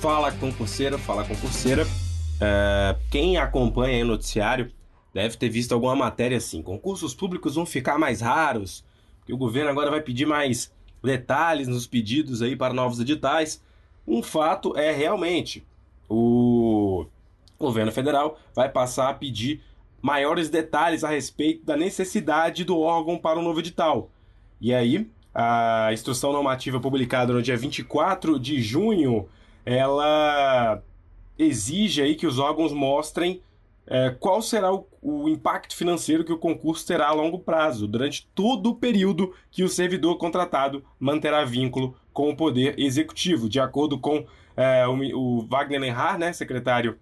Fala concurseira, fala concurseira. É, quem acompanha o noticiário deve ter visto alguma matéria assim: concursos públicos vão ficar mais raros, que o governo agora vai pedir mais detalhes nos pedidos aí para novos editais. Um fato é realmente o governo federal vai passar a pedir maiores detalhes a respeito da necessidade do órgão para o novo edital. E aí, a instrução normativa publicada no dia 24 de junho ela exige aí que os órgãos mostrem é, qual será o, o, impacto financeiro que o concurso terá a longo prazo, durante todo o período que o servidor contratado manterá vínculo com o Poder Executivo. De acordo com é, o, o, Wagner Lenhar, né, secretário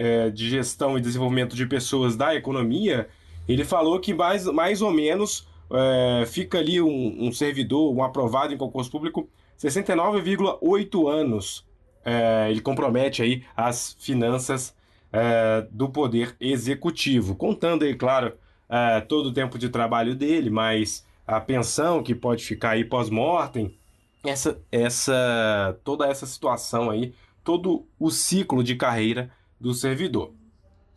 é, de Gestão e Desenvolvimento de Pessoas da Economia, ele falou que mais, mais ou menos é, fica ali um, um servidor, um aprovado em concurso público, 69,8 anos. É, ele compromete aí as finanças é, do poder executivo, contando aí, claro, é, todo o tempo de trabalho dele, mas a pensão que pode ficar aí pós-mortem, essa, essa, toda essa situação aí, todo o ciclo de carreira do servidor.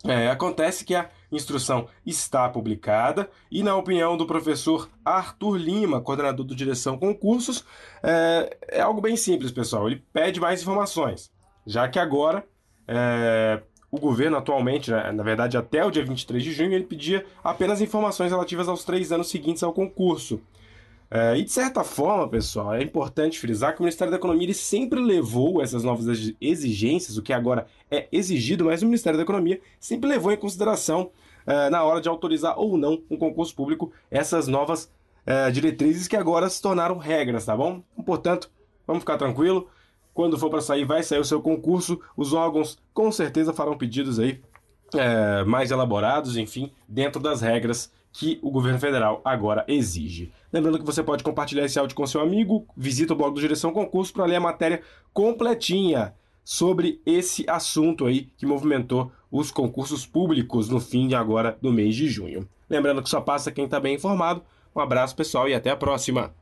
É, acontece que a instrução está publicada e, na opinião do professor Arthur Lima, coordenador do Direção Concursos, é, é algo bem simples, pessoal. Ele pede mais informações, já que agora é, o governo atualmente, né, na verdade até o dia 23 de junho, ele pedia apenas informações relativas aos três anos seguintes ao concurso. É, e de certa forma, pessoal, é importante frisar que o Ministério da Economia ele sempre levou essas novas exigências, o que agora é exigido, mas o Ministério da Economia sempre levou em consideração, é, na hora de autorizar ou não um concurso público, essas novas é, diretrizes que agora se tornaram regras, tá bom? Portanto, vamos ficar tranquilo. Quando for para sair, vai sair o seu concurso. Os órgãos com certeza farão pedidos aí é, mais elaborados, enfim, dentro das regras que o governo federal agora exige. Lembrando que você pode compartilhar esse áudio com seu amigo, visita o blog do Direção Concurso para ler a matéria completinha sobre esse assunto aí que movimentou os concursos públicos no fim de agora do mês de junho. Lembrando que só passa quem está bem informado. Um abraço pessoal e até a próxima.